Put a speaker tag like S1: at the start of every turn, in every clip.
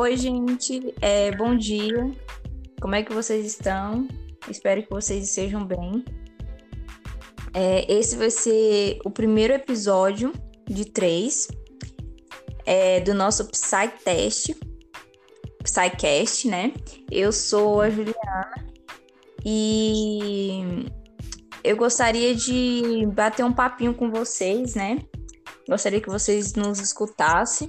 S1: Oi, gente. É, bom dia. Como é que vocês estão? Espero que vocês estejam bem. É, esse vai ser o primeiro episódio de três é, do nosso PsyTest, PsyCast, né? Eu sou a Juliana e eu gostaria de bater um papinho com vocês, né? Gostaria que vocês nos escutassem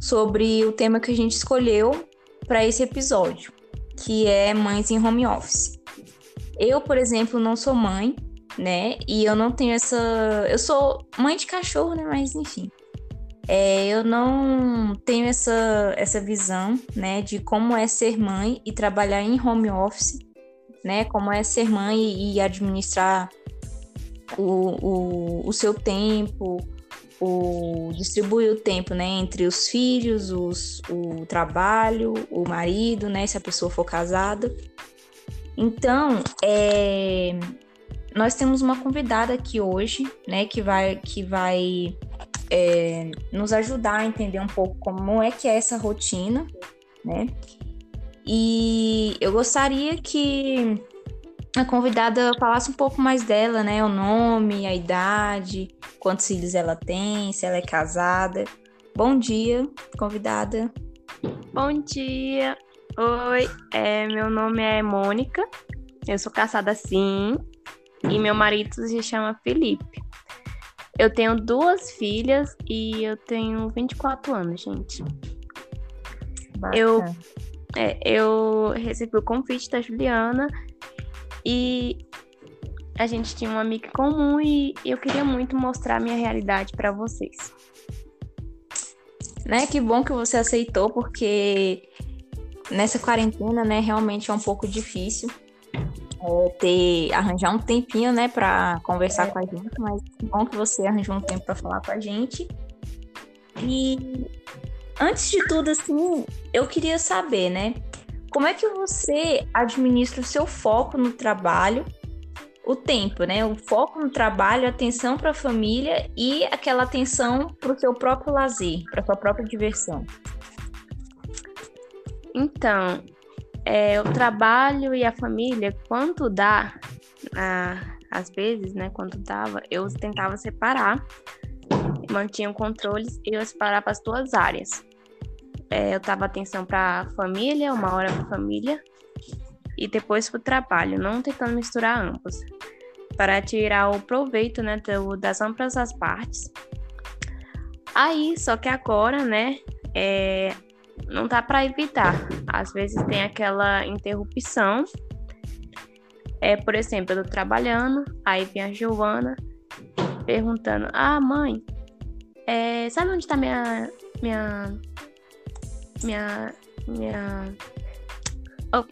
S1: sobre o tema que a gente escolheu para esse episódio, que é mães em home office. Eu, por exemplo, não sou mãe, né? E eu não tenho essa. Eu sou mãe de cachorro, né? Mas enfim. É, eu não tenho essa, essa visão, né, de como é ser mãe e trabalhar em home office, né? Como é ser mãe e administrar o, o, o seu tempo, o, distribuir o tempo, né, entre os filhos, os, o trabalho, o marido, né, se a pessoa for casada. Então, é, nós temos uma convidada aqui hoje, né, que vai, que vai é, nos ajudar a entender um pouco como é que é essa rotina, né? E eu gostaria que a convidada falasse um pouco mais dela, né? O nome, a idade, quantos filhos ela tem, se ela é casada. Bom dia, convidada.
S2: Bom dia. Oi, é, meu nome é Mônica. Eu sou casada sim. E meu marido se chama Felipe. Eu tenho duas filhas e eu tenho 24 anos, gente. Bacana. Eu, é, eu recebi o convite da Juliana e a gente tinha uma amiga comum e eu queria muito mostrar a minha realidade para vocês.
S1: Né, que bom que você aceitou, porque nessa quarentena, né, realmente é um pouco difícil é, ter arranjar um tempinho, né, para conversar é. com a gente, mas que bom que você arranjou um tempo para falar com a gente. E antes de tudo, assim, eu queria saber, né, como é que você administra o seu foco no trabalho, o tempo, né? O foco no trabalho, atenção para a família e aquela atenção para o seu próprio lazer, para sua própria diversão.
S2: Então, é, o trabalho e a família, quanto dá, às vezes, né, quando dava, eu tentava separar, mantinha controles e eu separava as duas áreas é, eu tava atenção para a família, uma hora para a família e depois para o trabalho, não tentando misturar ambos, para tirar o proveito, né, das ambas as partes. Aí, só que agora, né, é, não dá para evitar. Às vezes tem aquela interrupção. É, por exemplo, eu tô trabalhando, aí vem a Giovana perguntando: Ah, mãe, é, sabe onde tá minha, minha minha. Minha. Oh.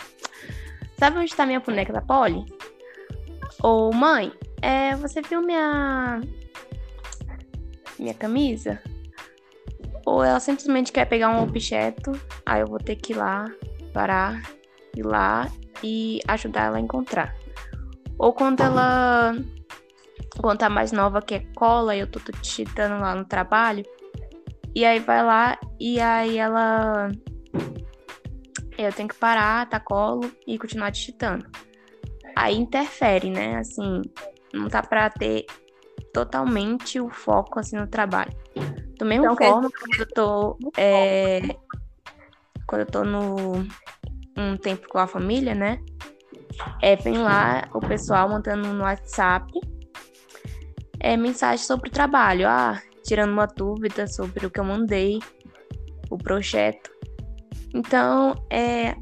S2: Sabe onde tá minha boneca da Polly? Ô, mãe, é, você viu minha. Minha camisa? Ou ela simplesmente quer pegar um objeto, aí eu vou ter que ir lá, parar, ir lá e ajudar ela a encontrar. Ou quando ela. Quando tá mais nova, que é cola, e eu tô digitando lá no trabalho, e aí vai lá e aí ela. Eu tenho que parar, tá colo e continuar digitando. Aí interfere, né? Assim, não tá pra ter totalmente o foco assim no trabalho. Do mesmo então, forma, quando eu tô. É, quando eu tô no um tempo com a família, né? É, vem lá o pessoal montando no WhatsApp é, mensagem sobre o trabalho. Ah, tirando uma dúvida sobre o que eu mandei, o projeto. Então, é,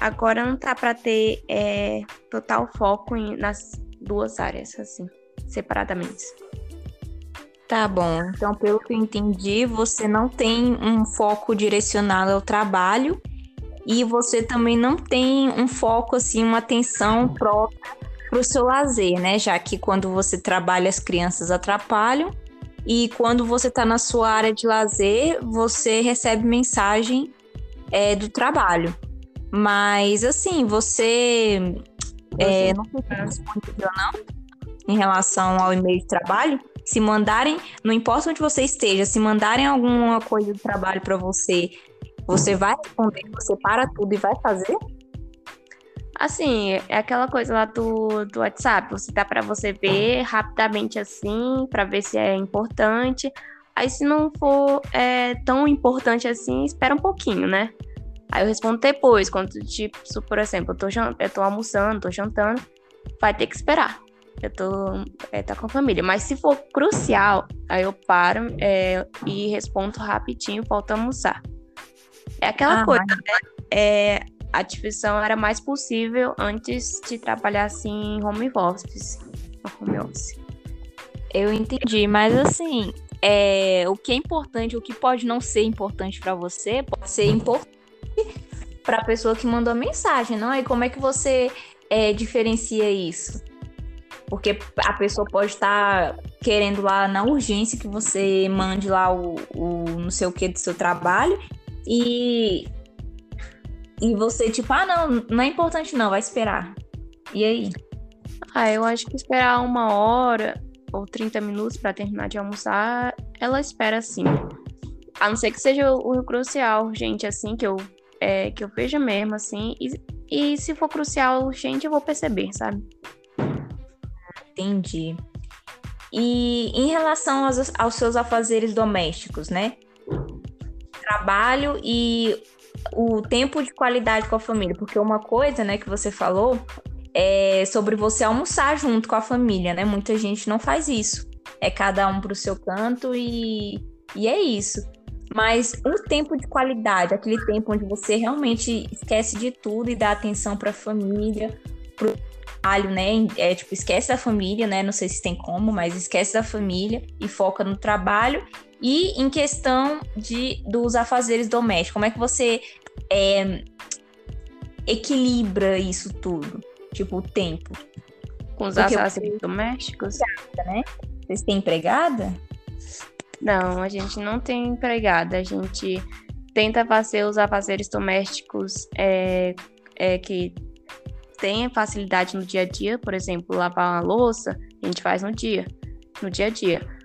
S2: agora não tá para ter é, total foco em, nas duas áreas, assim, separadamente.
S1: Tá bom. Então, pelo que eu entendi, você não tem um foco direcionado ao trabalho e você também não tem um foco, assim, uma atenção própria para o seu lazer, né? Já que quando você trabalha, as crianças atrapalham e quando você está na sua área de lazer, você recebe mensagem é, do trabalho. Mas, assim, você é, não fica disponível, não? Em relação ao e-mail de trabalho? Se mandarem, não importa onde você esteja, se mandarem alguma coisa de trabalho para você Você vai responder, você para tudo e vai fazer?
S2: Assim, é aquela coisa lá do, do WhatsApp. Você dá para você ver rapidamente assim, para ver se é importante. Aí, se não for é, tão importante assim, espera um pouquinho, né? Aí eu respondo depois, quando, tipo, por exemplo, eu tô, eu tô almoçando, tô jantando, vai ter que esperar. Eu tô é, tá com a família. Mas se for crucial, aí eu paro é, e respondo rapidinho, volto a almoçar. É aquela ah, coisa, né? É, a divisão era mais possível antes de trabalhar assim em home office. Home office.
S1: Eu entendi, mas assim, é, o que é importante, o que pode não ser importante para você, pode ser importante para a pessoa que mandou a mensagem, não? E como é que você é, diferencia isso? Porque a pessoa pode estar tá querendo lá na urgência que você mande lá o, o não sei o que do seu trabalho e e você, tipo, ah, não, não é importante não, vai esperar. E aí?
S2: Ah, eu acho que esperar uma hora ou 30 minutos para terminar de almoçar, ela espera sim. A não ser que seja o, crucial, gente, assim, que eu, é, que eu veja mesmo, assim. E, e se for crucial, gente, eu vou perceber, sabe?
S1: Entendi. E em relação aos, aos seus afazeres domésticos, né? Trabalho e o tempo de qualidade com a família, porque uma coisa, né, que você falou é sobre você almoçar junto com a família, né? Muita gente não faz isso. É cada um pro seu canto e, e é isso. Mas o tempo de qualidade, aquele tempo onde você realmente esquece de tudo e dá atenção para a família, pro trabalho, né? É tipo, esquece da família, né? Não sei se tem como, mas esquece da família e foca no trabalho e em questão de, dos afazeres domésticos, como é que você é, equilibra isso tudo? Tipo, o tempo.
S2: Com os Porque afazeres domésticos?
S1: Né? Vocês têm empregada?
S2: Não, a gente não tem empregada. A gente tenta fazer os afazeres domésticos é, é, que tem facilidade no dia a dia. Por exemplo, lavar uma louça, a gente faz no dia, no dia a dia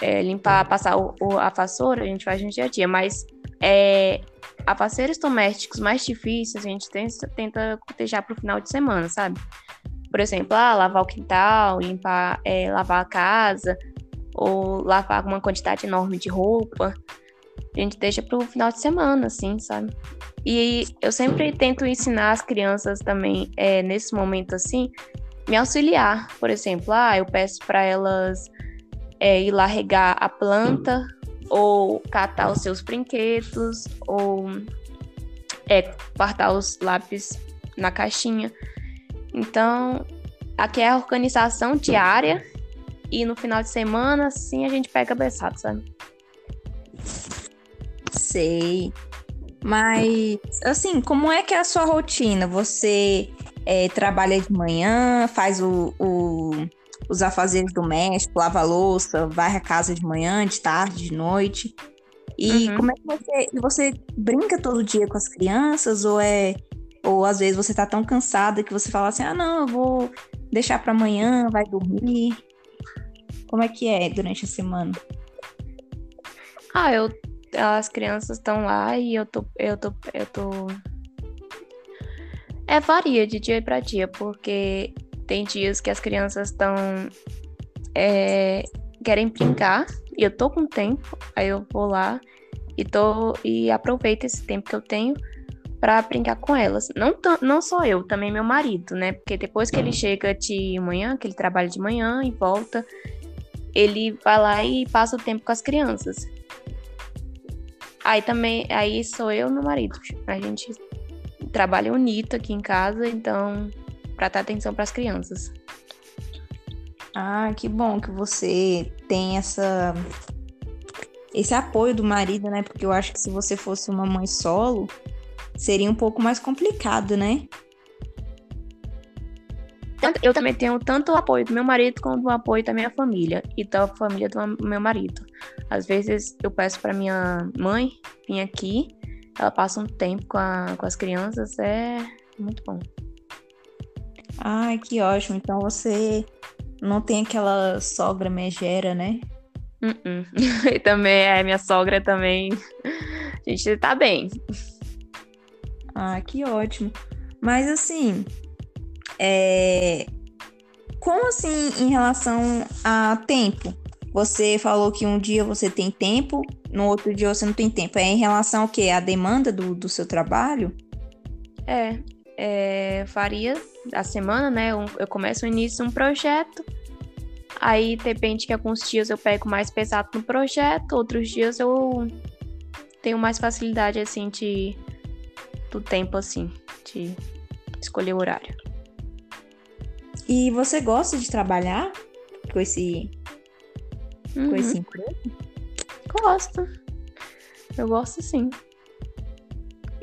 S2: é, limpar, passar o, o, a vassoura, a gente faz no dia a dia, mas é, afazeres domésticos mais difíceis a gente tenta, tenta deixar para o final de semana, sabe? Por exemplo, ah, lavar o quintal, limpar, é, lavar a casa, ou lavar uma quantidade enorme de roupa. A gente deixa para o final de semana, assim, sabe? E eu sempre tento ensinar as crianças também, é, nesse momento assim, me auxiliar. Por exemplo, ah, eu peço para elas é, ir lá regar a planta, ou catar os seus brinquedos, ou é, guardar os lápis na caixinha. Então, aqui é a organização diária e no final de semana, sim, a gente pega beçado, sabe?
S1: Sei. Mas, assim, como é que é a sua rotina? Você é, trabalha de manhã, faz o, o os afazeres domésticos, lava a louça, varre a casa de manhã, de tarde, de noite. E uhum. como é que você, você brinca todo dia com as crianças ou é ou às vezes você tá tão cansada que você fala assim: "Ah, não, eu vou deixar para amanhã, vai dormir". Como é que é durante a semana?
S2: Ah, eu as crianças estão lá e eu tô eu tô eu tô é varia de dia para dia, porque tem dias que as crianças estão. É, querem brincar e eu tô com tempo, aí eu vou lá e, tô, e aproveito esse tempo que eu tenho para brincar com elas. Não, não só eu, também meu marido, né? Porque depois que ele chega de manhã, que ele trabalha de manhã e volta, ele vai lá e passa o tempo com as crianças. Aí também, aí sou eu e meu marido. A gente trabalha unido aqui em casa, então para dar atenção para as crianças.
S1: Ah, que bom que você tem essa esse apoio do marido, né? Porque eu acho que se você fosse uma mãe solo, seria um pouco mais complicado, né?
S2: Eu também tenho tanto o apoio do meu marido quanto o apoio da minha família e da família do meu marido. Às vezes eu peço para minha mãe vir aqui, ela passa um tempo com, a, com as crianças, é muito bom.
S1: Ai, que ótimo. Então você não tem aquela sogra megera, né?
S2: Uh -uh. E também, é, minha sogra também. A gente tá bem.
S1: Ah, que ótimo. Mas assim, é... como assim em relação a tempo? Você falou que um dia você tem tempo, no outro dia você não tem tempo. É em relação ao quê? A demanda do, do seu trabalho?
S2: É, é, faria a semana, né? Eu, eu começo o início um projeto, aí depende que alguns dias eu pego mais pesado no projeto, outros dias eu tenho mais facilidade, assim, de do tempo, assim, de escolher o horário.
S1: E você gosta de trabalhar com esse uhum. com esse emprego?
S2: Gosto. Eu gosto sim.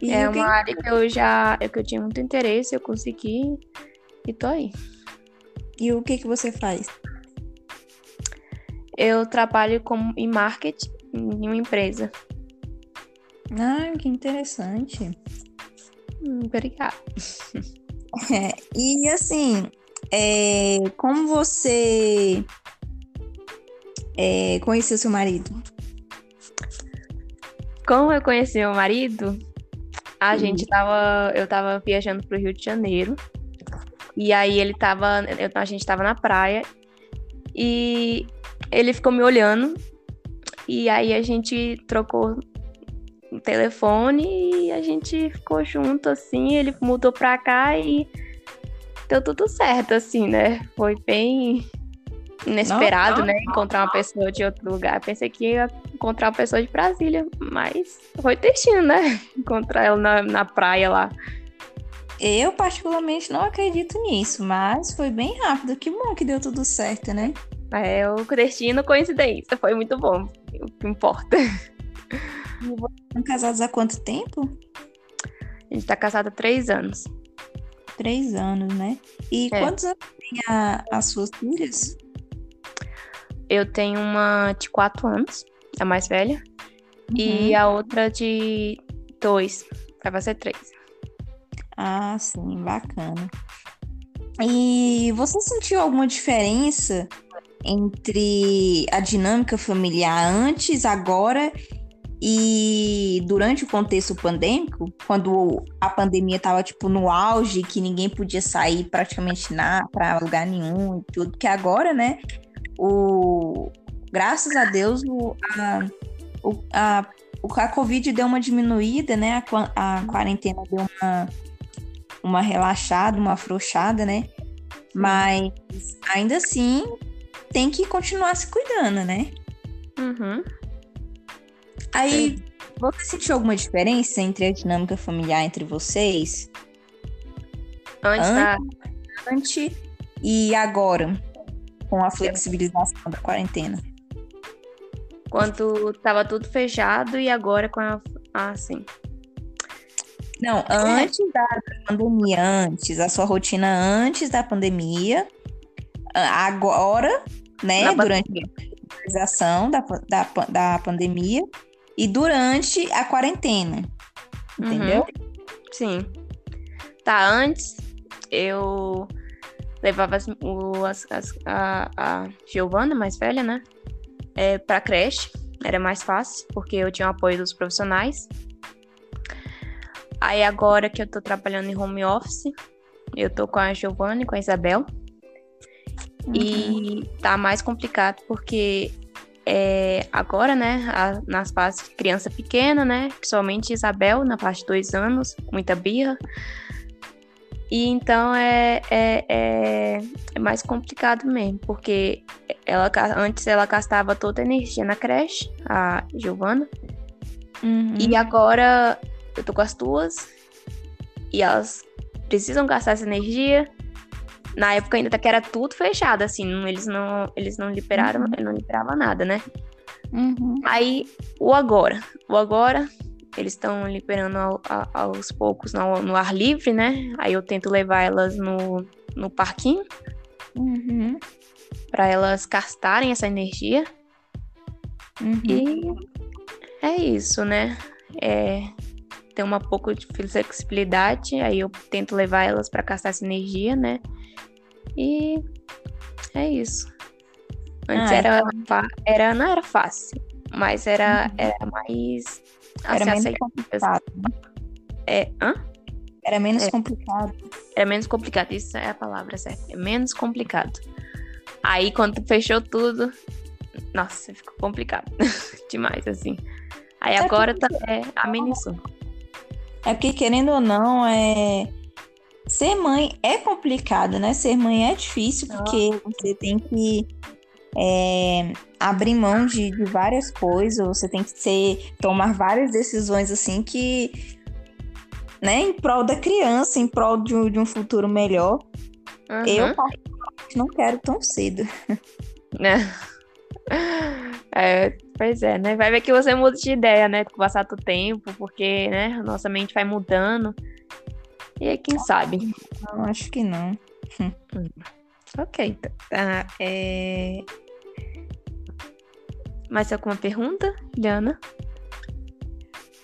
S2: E é uma área que eu já que eu tinha muito interesse, eu consegui e tô aí.
S1: E o que que você faz?
S2: Eu trabalho como em marketing em uma empresa.
S1: Ah, que interessante.
S2: Hum, obrigada.
S1: É, e assim, é, como você é, conheceu seu marido?
S2: Como eu conheci meu marido? A gente tava. Eu tava viajando pro Rio de Janeiro. E aí ele tava. Eu, a gente tava na praia. E ele ficou me olhando. E aí a gente trocou o telefone e a gente ficou junto, assim. Ele mudou pra cá e deu tudo certo, assim, né? Foi bem inesperado, não, não, né? Encontrar uma pessoa de outro lugar. Pensei que ia encontrar uma pessoa de Brasília, mas foi destino, né? Encontrar ela na, na praia lá.
S1: Eu, particularmente, não acredito nisso, mas foi bem rápido. Que bom que deu tudo certo, né?
S2: É, o destino, coincidência. Foi muito bom. O que importa.
S1: E vocês estão casados há quanto tempo?
S2: A gente tá casado há três anos.
S1: Três anos, né? E é. quantos anos tem a, as suas filhas?
S2: Eu tenho uma de quatro anos, a mais velha, uhum. e a outra de dois, vai ser três.
S1: Ah, sim, bacana. E você sentiu alguma diferença entre a dinâmica familiar antes, agora e durante o contexto pandêmico, quando a pandemia estava tipo no auge, que ninguém podia sair praticamente para lugar nenhum e tudo, que agora, né, o, graças a Deus, o, a, o, a, a Covid deu uma diminuída, né? A, a quarentena deu uma, uma relaxada, uma afrouxada, né? Mas ainda assim tem que continuar se cuidando, né?
S2: Uhum.
S1: Aí, você sentiu alguma diferença entre a dinâmica familiar entre vocês?
S2: Antes, antes,
S1: antes e agora? com a flexibilização da quarentena.
S2: Quando estava tudo fechado e agora com a. Ah, sim.
S1: Não, antes é. da pandemia, antes, a sua rotina antes da pandemia, agora, né, Na durante pandemia. a flexibilização da, da, da pandemia e durante a quarentena. Entendeu? Uhum.
S2: Sim. Tá, antes eu levava as, o, as, as, a, a Giovana, mais velha, né? É, pra creche. Era mais fácil, porque eu tinha o apoio dos profissionais. Aí agora que eu tô trabalhando em home office, eu tô com a Giovana e com a Isabel. Uhum. E tá mais complicado porque é, agora, né, a, nas fases de criança pequena, né, principalmente Isabel, na parte de dois anos, muita birra. E então é, é, é, é, mais complicado mesmo, porque ela antes ela gastava toda a energia na creche, a Giovana. Uhum. E agora eu tô com as duas e elas precisam gastar essa energia. Na época ainda que era tudo fechado, assim, eles não, eles não liberaram, uhum. não liberava nada, né? Uhum. Aí, o agora. O agora eles estão liberando ao, a, aos poucos no, no, ar livre, né? Aí eu tento levar elas no, no parquinho uhum. para elas gastarem essa energia. Uhum. E é isso, né? É, tem uma pouco de flexibilidade, aí eu tento levar elas para gastar essa energia, né? E é isso. Antes ah, era, então... era, não era fácil, mas era, uhum. era mais
S1: era menos complicado. Né?
S2: É, hã?
S1: Era menos
S2: É.
S1: complicado.
S2: Era menos complicado, isso é a palavra certa. É menos complicado. Aí quando fechou tudo, nossa, ficou complicado. Demais, assim. Aí
S1: É
S2: agora tá, é, amenizou.
S1: É porque, querendo ou não, é... ser mãe é complicado, né? Ser mãe é difícil, porque você tem que é, abrir mão de, de várias coisas, você tem que ser, tomar várias decisões assim que. Né, em prol da criança, em prol de um, de um futuro melhor. Eu,
S2: Uhum.
S1: particularmente, não quero tão cedo.
S2: né? É, pois é, né? Vai ver que você muda de ideia, né? Com o passar do tempo, porque, né? Nossa mente vai mudando. E aí, quem sabe?
S1: Não, acho que não.
S2: Ok, então. Tá, é... Mais alguma pergunta, Liana?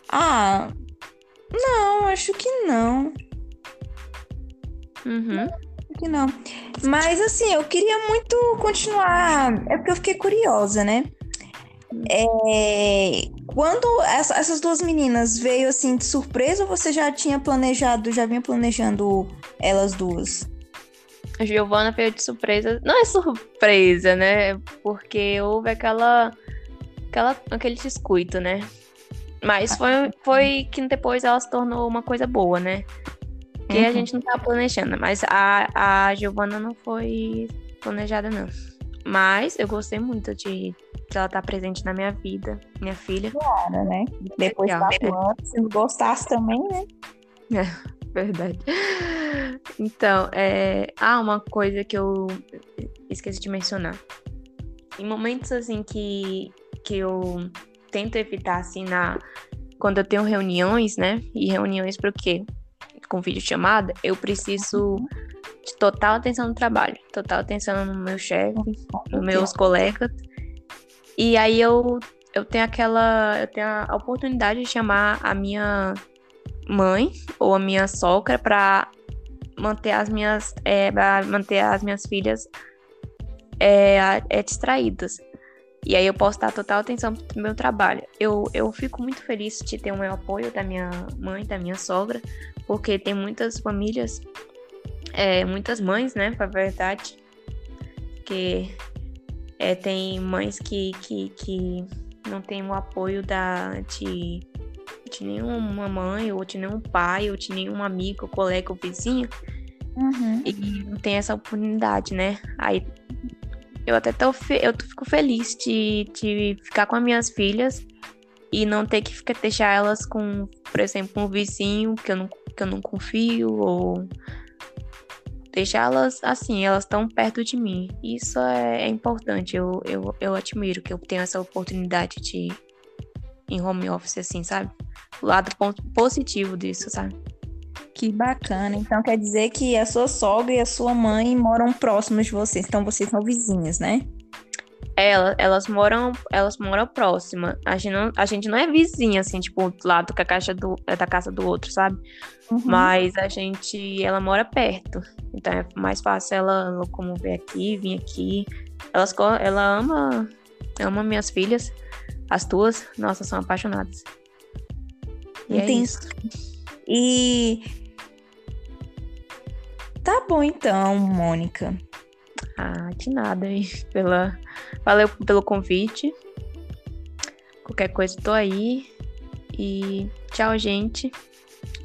S1: Ah, não, acho que não.
S2: Uhum.
S1: Acho que não. Mas assim, eu queria muito continuar. É porque eu fiquei curiosa, né? É, Quando essa- essas duas meninas veio assim de surpresa, ou você já tinha planejado, já vinha planejando elas duas?
S2: A Giovana veio de surpresa. Não é surpresa, né? Porque houve aquela, aquela aquele descuido, né? Mas foi, foi que depois ela se tornou uma coisa boa, né? Que a
S1: Uhum.
S2: gente não tava planejando. Mas a, a Giovana não foi planejada, não. Mas eu gostei muito de, de ela estar presente na minha vida, minha filha.
S1: Cara, né? Depois quatro anos, se não gostasse também, né?
S2: Verdade. Então, é... ah, uma coisa que eu esqueci de mencionar. Em momentos assim que, que eu tento evitar, assim, na... quando eu tenho reuniões, né? E reuniões para o quê? Com videochamada, eu preciso de total atenção no trabalho, total atenção no meu chefe, nos meus colegas. E aí eu, eu tenho aquela. Eu tenho a oportunidade de chamar a minha mãe ou a minha sogra para manter as minhas. É, manter as minhas filhas é, é, distraídas. E aí eu posso dar total atenção pro meu trabalho. Eu, eu fico muito feliz de ter o meu apoio da minha mãe, da minha sogra, porque tem muitas famílias, é, muitas mães, né, pra verdade, que é, tem mães que, que, que não tem o apoio da, de, de nenhuma mãe, ou de nenhum pai, ou de nenhum amigo, colega ou vizinho,
S1: Uhum.
S2: e não tem essa oportunidade, né? Aí eu até tô, fe- eu fico feliz de, de ficar com as minhas filhas e não ter que ficar, deixar elas com, por exemplo, um vizinho que eu não, que eu não confio, ou deixá-las assim, elas estão perto de mim. Isso é, é importante, eu, eu, eu admiro que eu tenho essa oportunidade de em home office, assim, sabe? O lado positivo disso, sabe?
S1: Que bacana. Então quer dizer que a sua sogra e a sua mãe moram próximos de vocês. Então vocês são vizinhas, né?
S2: Ela, elas moram, elas moram próxima. A gente não, a gente não é vizinha, assim, tipo, do lado da caixa do, é da casa do outro, sabe?
S1: Uhum.
S2: Mas a gente, ela mora perto. Então é mais fácil ela locomover aqui, vir aqui. Elas, ela ama, ama minhas filhas. As duas, nossa, são apaixonadas. E é isso.
S1: E tá bom então, Mônica.
S2: Ah, de nada aí. Pela... Valeu pelo convite. Qualquer coisa, tô aí. E tchau, gente.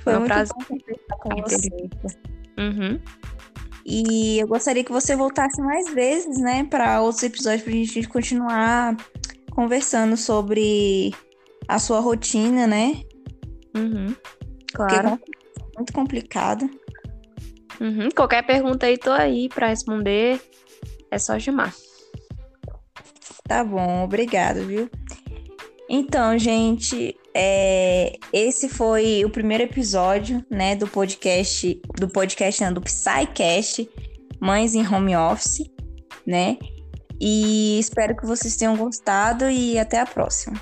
S1: Foi
S2: um
S1: muito
S2: prazer.
S1: conversar com
S2: Ai,
S1: você.
S2: Uhum.
S1: E eu gostaria que você voltasse mais vezes, né, para outros episódios pra gente continuar conversando sobre a sua rotina, né?
S2: Uhum.
S1: Porque
S2: Claro.
S1: é muito complicado.
S2: Uhum. Qualquer pergunta aí, tô aí pra responder. É só chamar.
S1: Tá bom, obrigado, viu? Então, gente, é, esse foi o primeiro episódio, né, do podcast, do podcast, não, do Psycast, Mães em Home Office, né? E espero que vocês tenham gostado e até a próxima.